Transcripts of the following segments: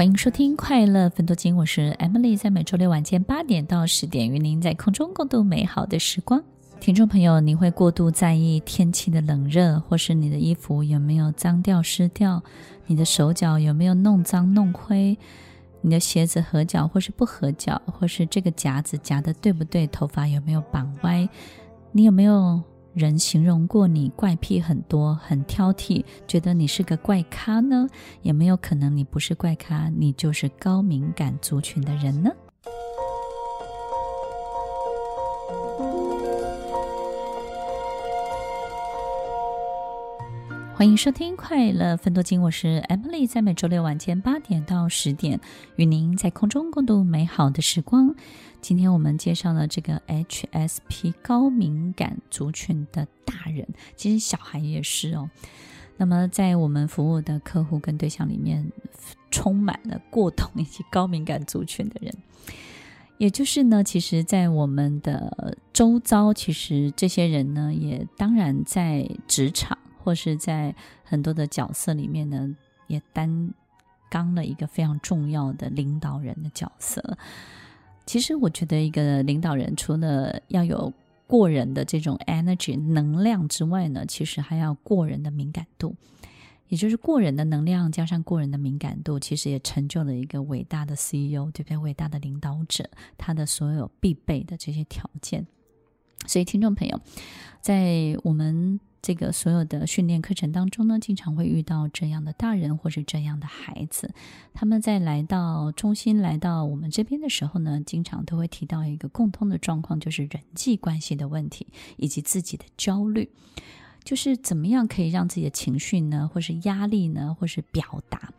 欢迎收听《快乐分多金》，我是 Emily，在每周六晚间八点到十点，与您在空中共度美好的时光。听众朋友，你会过度在意天气的冷热，或是你的衣服有没有脏掉、湿掉，你的手脚有没有弄脏、弄灰，你的鞋子合脚或是不合脚，或是这个夹子夹的对不对，头发有没有绑歪，你有没有？人形容过你怪癖很多，很挑剔，觉得你是个怪咖呢？也没有可能你不是怪咖，你就是高敏感族群的人呢？欢迎收听《快乐分多金》，我是 Emily，在每周六晚间八点到十点，与您在空中共度美好的时光。今天我们介绍了这个 HSP 高敏感族群的大人，其实小孩也是哦。那么在我们服务的客户跟对象里面，充满了过动以及高敏感族群的人，也就是呢，其实，在我们的周遭，其实这些人呢，也当然在职场。或是在很多的角色里面呢，也担纲了一个非常重要的领导人的角色。其实，我觉得一个领导人除了要有过人的这种 energy 能量之外呢，其实还要过人的敏感度，也就是过人的能量加上过人的敏感度，其实也成就了一个伟大的 CEO，对不对？伟大的领导者，他的所有必备的这些条件。所以，听众朋友，在我们。这个所有的训练课程当中呢，经常会遇到这样的大人或者这样的孩子，他们在来到中心、来到我们这边的时候呢，经常都会提到一个共通的状况，就是人际关系的问题以及自己的焦虑。就是怎么样可以让自己的情绪呢，或是压力呢，或是表达？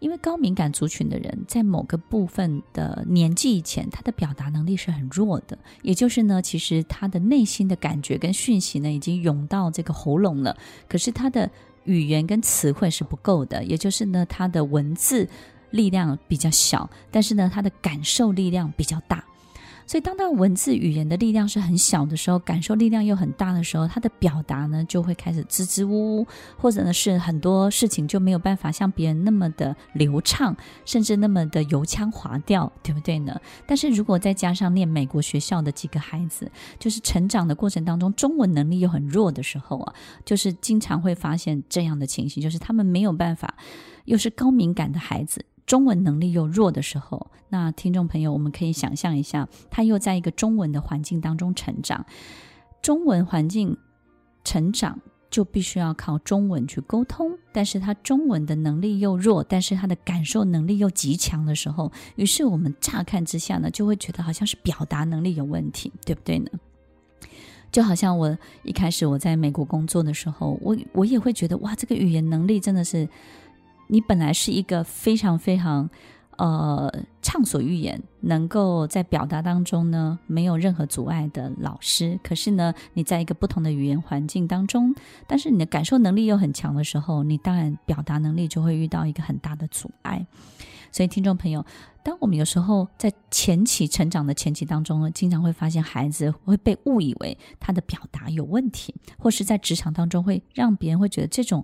因为高敏感族群的人在某个部分的年纪以前，他的表达能力是很弱的。也就是呢，其实他的内心的感觉跟讯息呢，已经涌到这个喉咙了，可是他的语言跟词汇是不够的。也就是呢，他的文字力量比较小，但是呢，他的感受力量比较大。所以，当他文字语言的力量是很小的时候，感受力量又很大的时候，他的表达呢就会开始支支吾吾，或者呢是很多事情就没有办法像别人那么的流畅，甚至那么的油腔滑调，对不对呢？但是如果再加上念美国学校的几个孩子，就是成长的过程当中，中文能力又很弱的时候啊，就是经常会发现这样的情形，就是他们没有办法，又是高敏感的孩子。中文能力又弱的时候，那听众朋友，我们可以想象一下，他又在一个中文的环境当中成长，中文环境成长就必须要靠中文去沟通，但是他中文的能力又弱，但是他的感受能力又极强的时候，于是我们乍看之下呢，就会觉得好像是表达能力有问题，对不对呢？就好像我一开始我在美国工作的时候，我我也会觉得哇，这个语言能力真的是。你本来是一个非常非常，呃，畅所欲言，能够在表达当中呢，没有任何阻碍的老师。可是呢，你在一个不同的语言环境当中，但是你的感受能力又很强的时候，你当然表达能力就会遇到一个很大的阻碍。所以，听众朋友，当我们有时候在前期成长的前期当中呢，经常会发现孩子会被误以为他的表达有问题，或是在职场当中会让别人会觉得这种。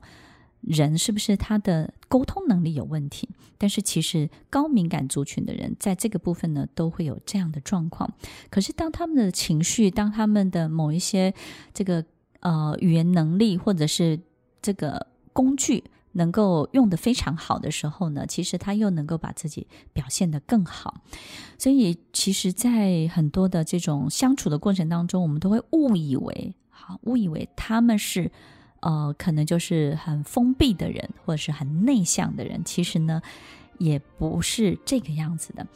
人是不是他的沟通能力有问题？但是其实高敏感族群的人在这个部分呢，都会有这样的状况。可是当他们的情绪，当他们的某一些这个呃语言能力，或者是这个工具能够用得非常好的时候呢，其实他又能够把自己表现得更好。所以其实，在很多的这种相处的过程当中，我们都会误以为，好，误以为他们是。呃，可能就是很封闭的人，或者是很内向的人。其实呢，也不是这个样子的。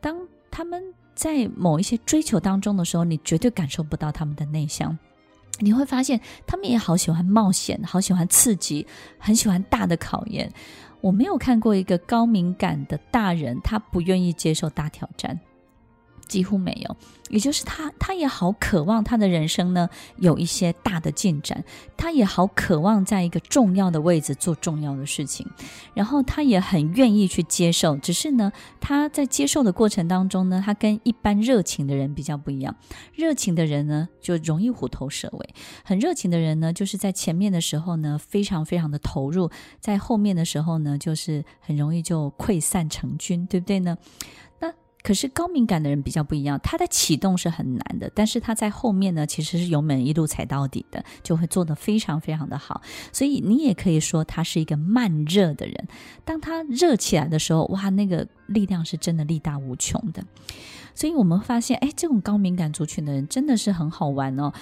当他们在某一些追求当中的时候，你绝对感受不到他们的内向。你会发现，他们也好喜欢冒险，好喜欢刺激，很喜欢大的考验。我没有看过一个高敏感的大人，他不愿意接受大挑战。几乎没有。也就是他，他也好渴望他的人生呢有一些大的进展，他也好渴望在一个重要的位置做重要的事情，然后他也很愿意去接受。只是呢，他在接受的过程当中呢，他跟一般热情的人比较不一样。热情的人呢，就容易虎头蛇尾；很热情的人呢，就是在前面的时候呢，非常非常的投入，在后面的时候呢，就是很容易就溃散成军，对不对呢？那可是高敏感的人比较不一样，他的启动是很难的，但是他在后面呢，其实是油门一路踩到底的，就会做得非常非常的好。所以你也可以说他是一个慢热的人。当他热起来的时候，哇，那个力量是真的力大无穷的。所以我们发现，哎，这种高敏感族群的人真的是很好玩哦。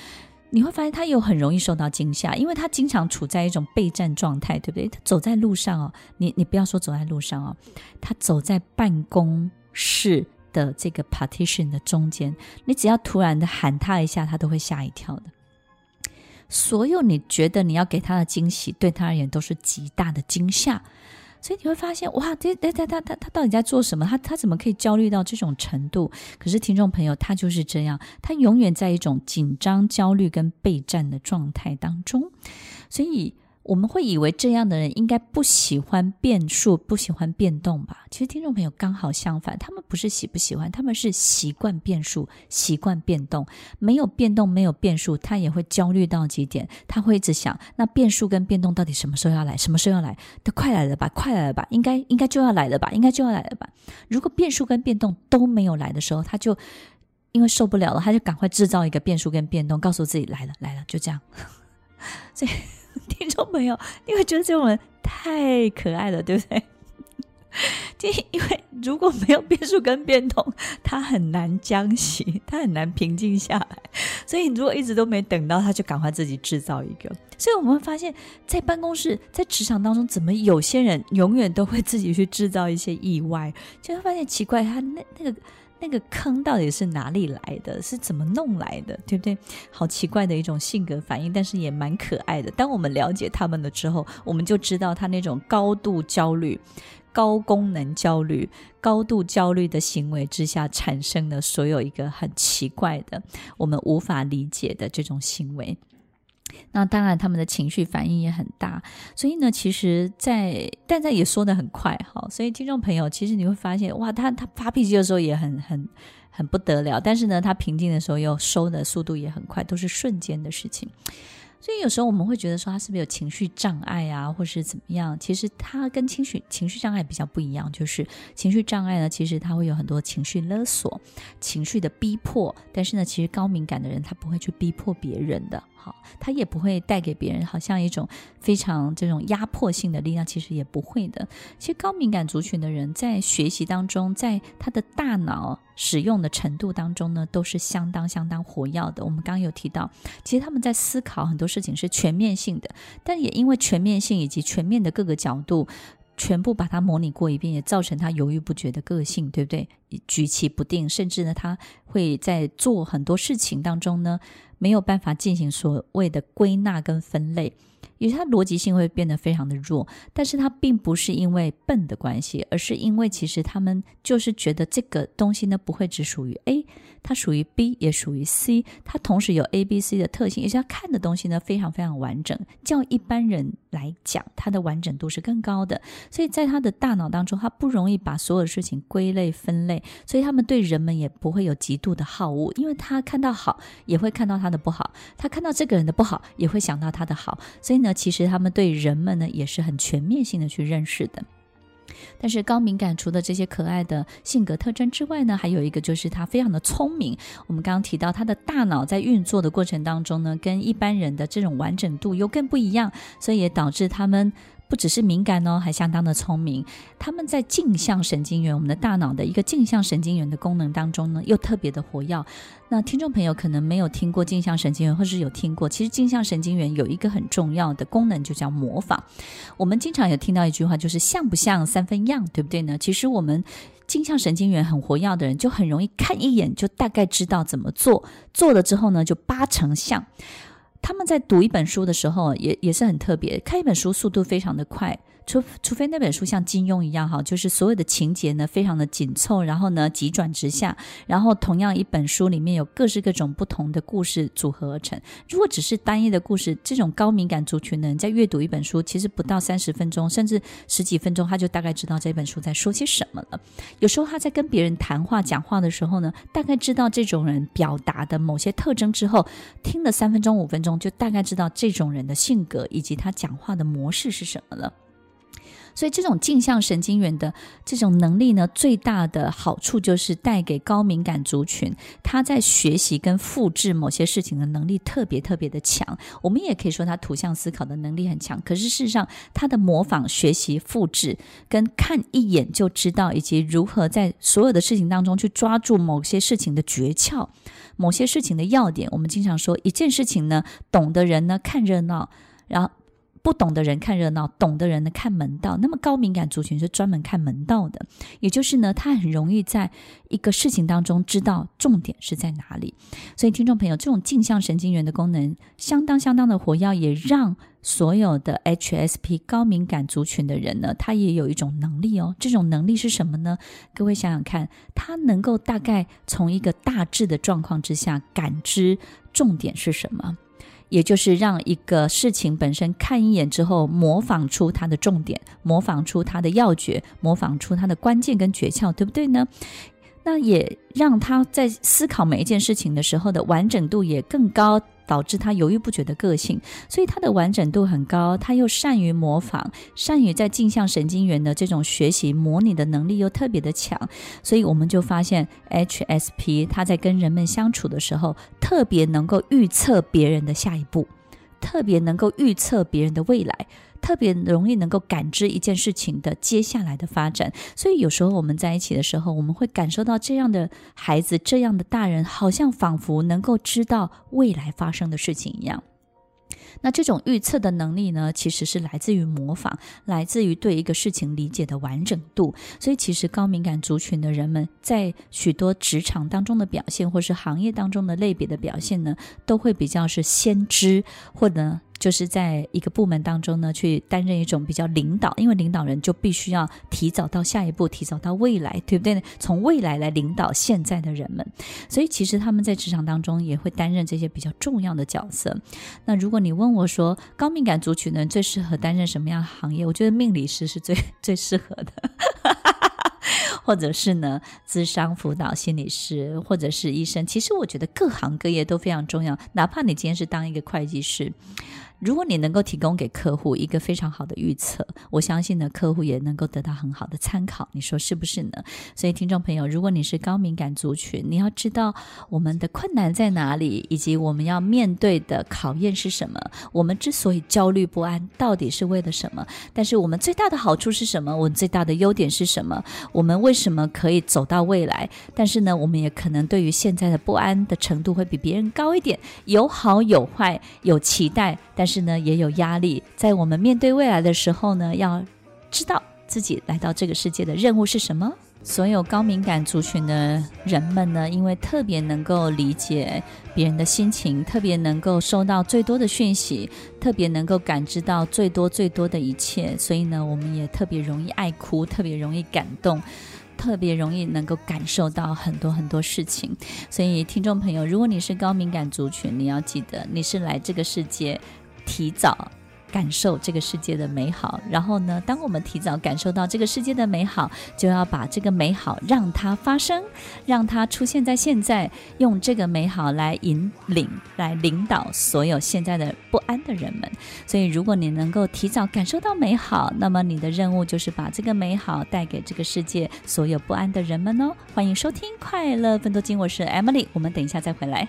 你会发现他有很容易受到惊吓，因为他经常处在一种备战状态，对不对？他走在路上哦，你你不要说走在路上哦，他走在办公。室的这个 partition 的中间，你只要突然的喊他一下，他都会吓一跳的。所有你觉得你要给他的惊喜，对他而言都是极大的惊吓。所以你会发现，哇，这、这、他、他、他、他到底在做什么？他、他怎么可以焦虑到这种程度？可是听众朋友，他就是这样，他永远在一种紧张、焦虑跟备战的状态当中，所以。我们会以为这样的人应该不喜欢变数，不喜欢变动吧？其实听众朋友刚好相反，他们不是喜不喜欢，他们是习惯变数，习惯变动。没有变动，没有变数，他也会焦虑到极点。他会一直想，那变数跟变动到底什么时候要来？什么时候要来？都快来了吧？快来了吧？应该应该就要来了吧？应该就要来了吧？如果变数跟变动都没有来的时候，他就因为受不了了，他就赶快制造一个变数跟变动，告诉自己来了来了，就这样。所以。听众朋友，你会觉得这种人太可爱了，对不对？就因为如果没有变数跟变动，他很难将息，他很难平静下来。所以你如果一直都没等到，他就赶快自己制造一个。所以我们会发现，在办公室、在职场当中，怎么有些人永远都会自己去制造一些意外？就会发现奇怪，他那那个。那个坑到底是哪里来的？是怎么弄来的？对不对？好奇怪的一种性格反应，但是也蛮可爱的。当我们了解他们了之后，我们就知道他那种高度焦虑、高功能焦虑、高度焦虑的行为之下产生的所有一个很奇怪的、我们无法理解的这种行为。那当然，他们的情绪反应也很大，所以呢，其实在，但在也说的很快哈，所以听众朋友，其实你会发现，哇，他他发脾气的时候也很很很不得了，但是呢，他平静的时候又收的速度也很快，都是瞬间的事情。所以有时候我们会觉得说他是不是有情绪障碍啊，或是怎么样？其实他跟情绪情绪障碍比较不一样，就是情绪障碍呢，其实他会有很多情绪勒索、情绪的逼迫，但是呢，其实高敏感的人他不会去逼迫别人的。好，他也不会带给别人好像一种非常这种压迫性的力量，其实也不会的。其实高敏感族群的人在学习当中，在他的大脑使用的程度当中呢，都是相当相当活跃的。我们刚刚有提到，其实他们在思考很多事情是全面性的，但也因为全面性以及全面的各个角度，全部把它模拟过一遍，也造成他犹豫不决的个性，对不对？举棋不定，甚至呢，他会在做很多事情当中呢。没有办法进行所谓的归纳跟分类，因为他逻辑性会变得非常的弱。但是他并不是因为笨的关系，而是因为其实他们就是觉得这个东西呢，不会只属于 A。它属于 B，也属于 C，它同时有 A、B、C 的特性，也是他看的东西呢，非常非常完整。较一般人来讲，它的完整度是更高的。所以在他的大脑当中，他不容易把所有的事情归类分类，所以他们对人们也不会有极度的好恶，因为他看到好，也会看到他的不好；他看到这个人的不好，也会想到他的好。所以呢，那其实他们对人们呢，也是很全面性的去认识的。但是高敏感除了这些可爱的性格特征之外呢，还有一个就是他非常的聪明。我们刚刚提到他的大脑在运作的过程当中呢，跟一般人的这种完整度又更不一样，所以也导致他们。不只是敏感哦，还相当的聪明。他们在镜像神经元，我们的大脑的一个镜像神经元的功能当中呢，又特别的活跃。那听众朋友可能没有听过镜像神经元，或是有听过。其实镜像神经元有一个很重要的功能，就叫模仿。我们经常有听到一句话，就是像不像三分样，对不对呢？其实我们镜像神经元很活跃的人，就很容易看一眼就大概知道怎么做，做了之后呢，就八成像。他们在读一本书的时候，也也是很特别。看一本书速度非常的快，除除非那本书像金庸一样哈，就是所有的情节呢非常的紧凑，然后呢急转直下，然后同样一本书里面有各式各种不同的故事组合而成。如果只是单一的故事，这种高敏感族群的人在阅读一本书，其实不到三十分钟，甚至十几分钟，他就大概知道这本书在说些什么了。有时候他在跟别人谈话讲话的时候呢，大概知道这种人表达的某些特征之后，听了三分钟五分钟，就大概知道这种人的性格以及他讲话的模式是什么了。所以，这种镜像神经元的这种能力呢，最大的好处就是带给高敏感族群，他在学习跟复制某些事情的能力特别特别的强。我们也可以说他图像思考的能力很强。可是事实上，他的模仿、学习、复制，跟看一眼就知道，以及如何在所有的事情当中去抓住某些事情的诀窍、某些事情的要点。我们经常说，一件事情呢，懂的人呢看热闹，然后。不懂的人看热闹，懂的人呢看门道。那么高敏感族群是专门看门道的，也就是呢，他很容易在一个事情当中知道重点是在哪里。所以，听众朋友，这种镜像神经元的功能相当相当的活跃，也让所有的 HSP 高敏感族群的人呢，他也有一种能力哦。这种能力是什么呢？各位想想看，他能够大概从一个大致的状况之下感知重点是什么。也就是让一个事情本身看一眼之后，模仿出它的重点，模仿出它的要诀，模仿出它的关键跟诀窍，对不对呢？那也让他在思考每一件事情的时候的完整度也更高。导致他犹豫不决的个性，所以他的完整度很高，他又善于模仿，善于在镜像神经元的这种学习模拟的能力又特别的强，所以我们就发现 HSP 他在跟人们相处的时候，特别能够预测别人的下一步，特别能够预测别人的未来。特别容易能够感知一件事情的接下来的发展，所以有时候我们在一起的时候，我们会感受到这样的孩子、这样的大人，好像仿佛能够知道未来发生的事情一样。那这种预测的能力呢，其实是来自于模仿，来自于对一个事情理解的完整度。所以，其实高敏感族群的人们在许多职场当中的表现，或是行业当中的类别的表现呢，都会比较是先知，或者。就是在一个部门当中呢，去担任一种比较领导，因为领导人就必须要提早到下一步，提早到未来，对不对？从未来来领导现在的人们，所以其实他们在职场当中也会担任这些比较重要的角色。那如果你问我说，高敏感族群呢，最适合担任什么样的行业？我觉得命理师是最最适合的，或者是呢，智商辅导心理师，或者是医生。其实我觉得各行各业都非常重要，哪怕你今天是当一个会计师。如果你能够提供给客户一个非常好的预测，我相信呢，客户也能够得到很好的参考。你说是不是呢？所以，听众朋友，如果你是高敏感族群，你要知道我们的困难在哪里，以及我们要面对的考验是什么。我们之所以焦虑不安，到底是为了什么？但是我们最大的好处是什么？我们最大的优点是什么？我们为什么可以走到未来？但是呢，我们也可能对于现在的不安的程度会比别人高一点，有好有坏，有期待，但。是呢，也有压力。在我们面对未来的时候呢，要知道自己来到这个世界的任务是什么。所有高敏感族群的人们呢，因为特别能够理解别人的心情，特别能够收到最多的讯息，特别能够感知到最多最多的一切，所以呢，我们也特别容易爱哭，特别容易感动，特别容易能够感受到很多很多事情。所以，听众朋友，如果你是高敏感族群，你要记得，你是来这个世界。提早感受这个世界的美好，然后呢，当我们提早感受到这个世界的美好，就要把这个美好让它发生，让它出现在现在，用这个美好来引领、来领导所有现在的不安的人们。所以，如果你能够提早感受到美好，那么你的任务就是把这个美好带给这个世界所有不安的人们哦。欢迎收听《快乐分多金》，我是 Emily，我们等一下再回来。